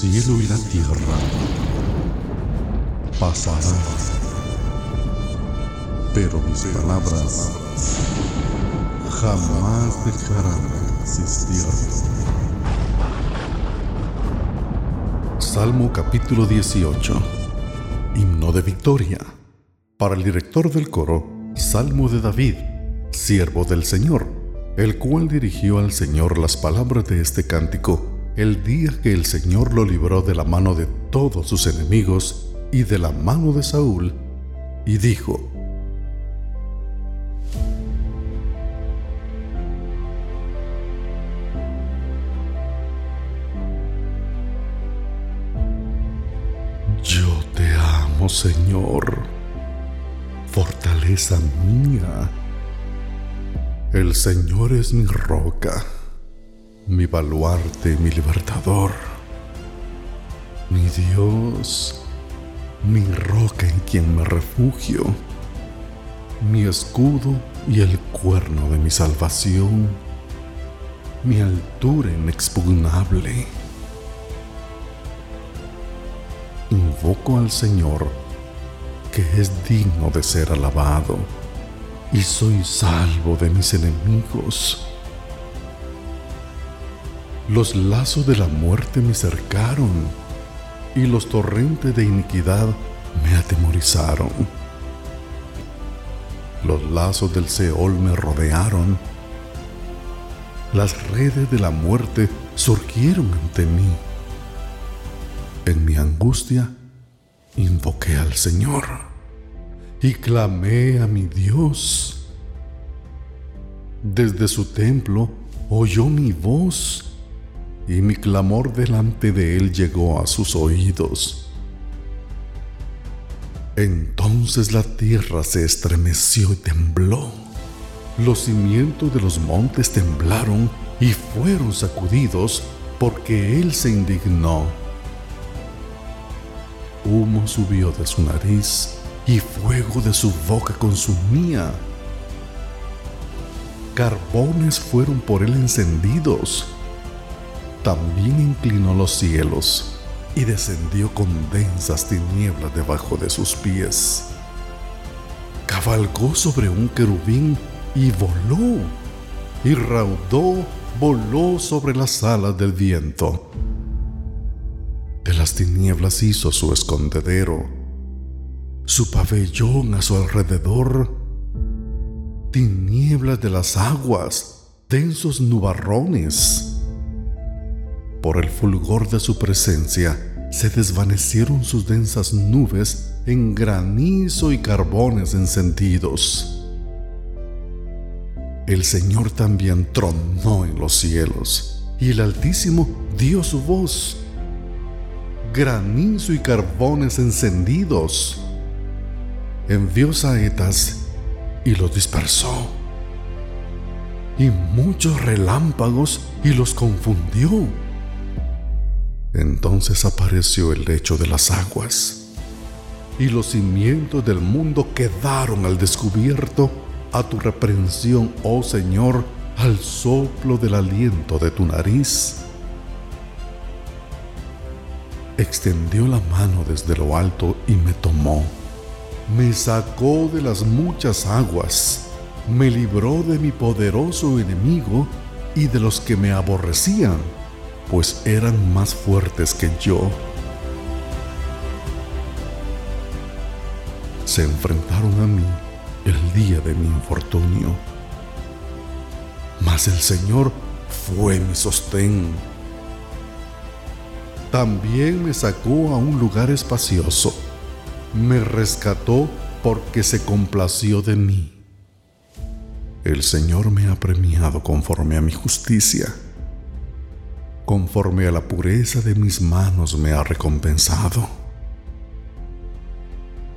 cielo y la tierra pasarán, pero mis palabras jamás dejarán de existir. Salmo capítulo 18 Himno de Victoria. Para el director del coro, Salmo de David, siervo del Señor, el cual dirigió al Señor las palabras de este cántico el día que el Señor lo libró de la mano de todos sus enemigos y de la mano de Saúl, y dijo, Yo te amo, Señor, fortaleza mía. El Señor es mi roca mi baluarte, mi libertador, mi Dios, mi roca en quien me refugio, mi escudo y el cuerno de mi salvación, mi altura inexpugnable. Invoco al Señor, que es digno de ser alabado, y soy salvo de mis enemigos los lazos de la muerte me cercaron y los torrentes de iniquidad me atemorizaron. Los lazos del Seol me rodearon. Las redes de la muerte surgieron ante mí. En mi angustia invoqué al Señor y clamé a mi Dios. Desde su templo oyó mi voz y mi clamor delante de él llegó a sus oídos. Entonces la tierra se estremeció y tembló. Los cimientos de los montes temblaron y fueron sacudidos porque él se indignó. Humo subió de su nariz y fuego de su boca consumía. Carbones fueron por él encendidos también inclinó los cielos y descendió con densas tinieblas debajo de sus pies. Cabalgó sobre un querubín y voló, y raudó, voló sobre las alas del viento. De las tinieblas hizo su escondedero, su pabellón a su alrededor, tinieblas de las aguas, densos nubarrones por el fulgor de su presencia, se desvanecieron sus densas nubes en granizo y carbones encendidos. El Señor también tronó en los cielos, y el Altísimo dio su voz. Granizo y carbones encendidos. Envió saetas y los dispersó. Y muchos relámpagos y los confundió entonces apareció el lecho de las aguas, y los cimientos del mundo quedaron al descubierto a tu reprensión, oh Señor, al soplo del aliento de tu nariz. Extendió la mano desde lo alto y me tomó. Me sacó de las muchas aguas, me libró de mi poderoso enemigo y de los que me aborrecían pues eran más fuertes que yo. Se enfrentaron a mí el día de mi infortunio. Mas el Señor fue mi sostén. También me sacó a un lugar espacioso. Me rescató porque se complació de mí. El Señor me ha premiado conforme a mi justicia conforme a la pureza de mis manos me ha recompensado.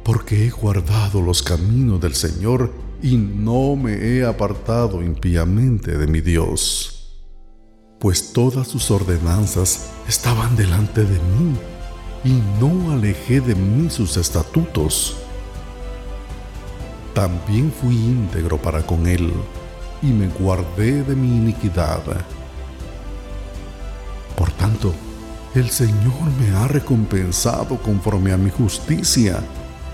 Porque he guardado los caminos del Señor y no me he apartado impíamente de mi Dios, pues todas sus ordenanzas estaban delante de mí y no alejé de mí sus estatutos. También fui íntegro para con él y me guardé de mi iniquidad por tanto, el Señor me ha recompensado conforme a mi justicia,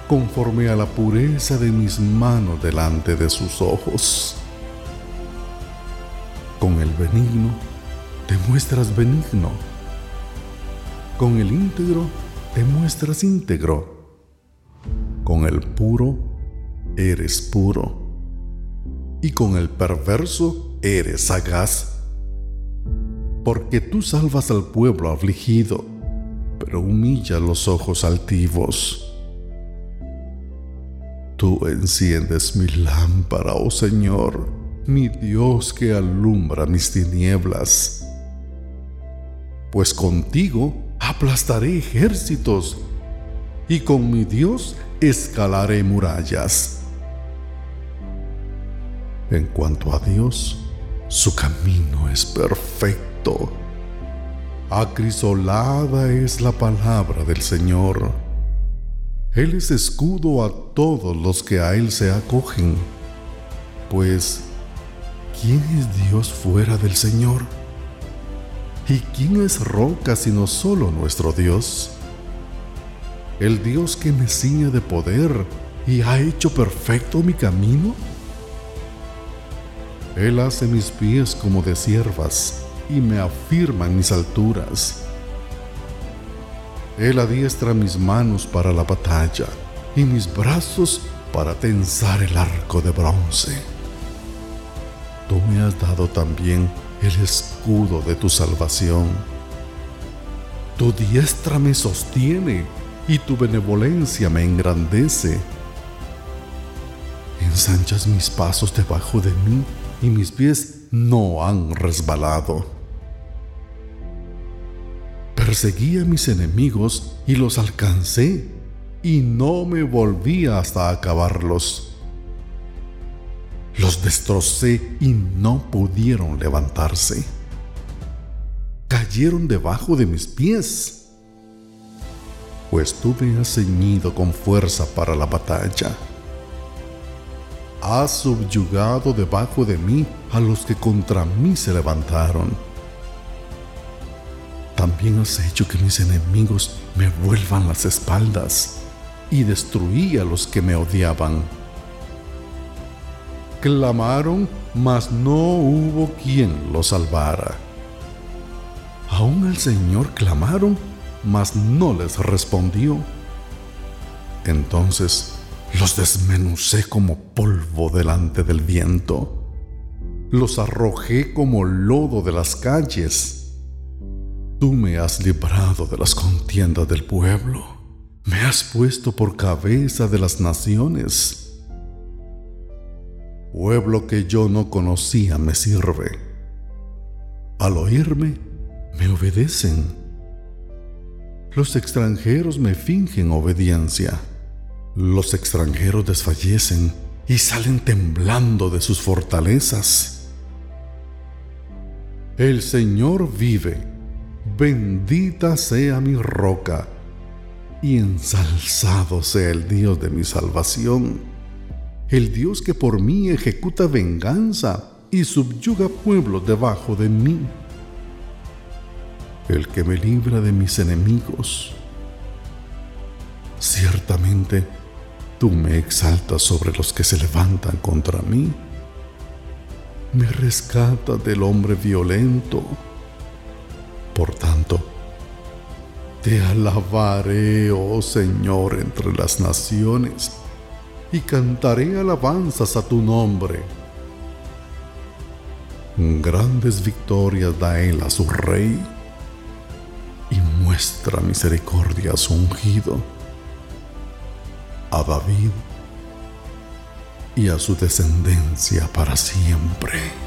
conforme a la pureza de mis manos delante de sus ojos. Con el benigno te muestras benigno, con el íntegro te muestras íntegro, con el puro eres puro, y con el perverso eres sagaz porque tú salvas al pueblo afligido, pero humilla los ojos altivos. Tú enciendes mi lámpara, oh Señor, mi Dios que alumbra mis tinieblas. Pues contigo aplastaré ejércitos y con mi Dios escalaré murallas. En cuanto a Dios, su camino es perfecto Acrisolada es la palabra del Señor. Él es escudo a todos los que a Él se acogen. Pues, ¿quién es Dios fuera del Señor? ¿Y quién es roca sino solo nuestro Dios? El Dios que me ciñe de poder y ha hecho perfecto mi camino. Él hace mis pies como de siervas y me afirma en mis alturas. Él adiestra mis manos para la batalla y mis brazos para tensar el arco de bronce. Tú me has dado también el escudo de tu salvación. Tu diestra me sostiene y tu benevolencia me engrandece. Ensanchas mis pasos debajo de mí y mis pies no han resbalado. Perseguí a mis enemigos y los alcancé, y no me volví hasta acabarlos. Los destrocé y no pudieron levantarse. Cayeron debajo de mis pies, pues tú me has ceñido con fuerza para la batalla. Has subyugado debajo de mí a los que contra mí se levantaron también has hecho que mis enemigos me vuelvan las espaldas y destruí a los que me odiaban. Clamaron, mas no hubo quien los salvara. Aún al Señor clamaron, mas no les respondió. Entonces los desmenucé como polvo delante del viento. Los arrojé como lodo de las calles Tú me has librado de las contiendas del pueblo, me has puesto por cabeza de las naciones. Pueblo que yo no conocía me sirve. Al oírme, me obedecen. Los extranjeros me fingen obediencia. Los extranjeros desfallecen y salen temblando de sus fortalezas. El Señor vive Bendita sea mi roca y ensalzado sea el Dios de mi salvación, el Dios que por mí ejecuta venganza y subyuga pueblos debajo de mí, el que me libra de mis enemigos. Ciertamente, tú me exaltas sobre los que se levantan contra mí. Me rescatas del hombre violento por tanto, te alabaré, oh Señor, entre las naciones, y cantaré alabanzas a tu nombre. Grandes victorias da él a su rey y muestra misericordia a su ungido, a David y a su descendencia para siempre.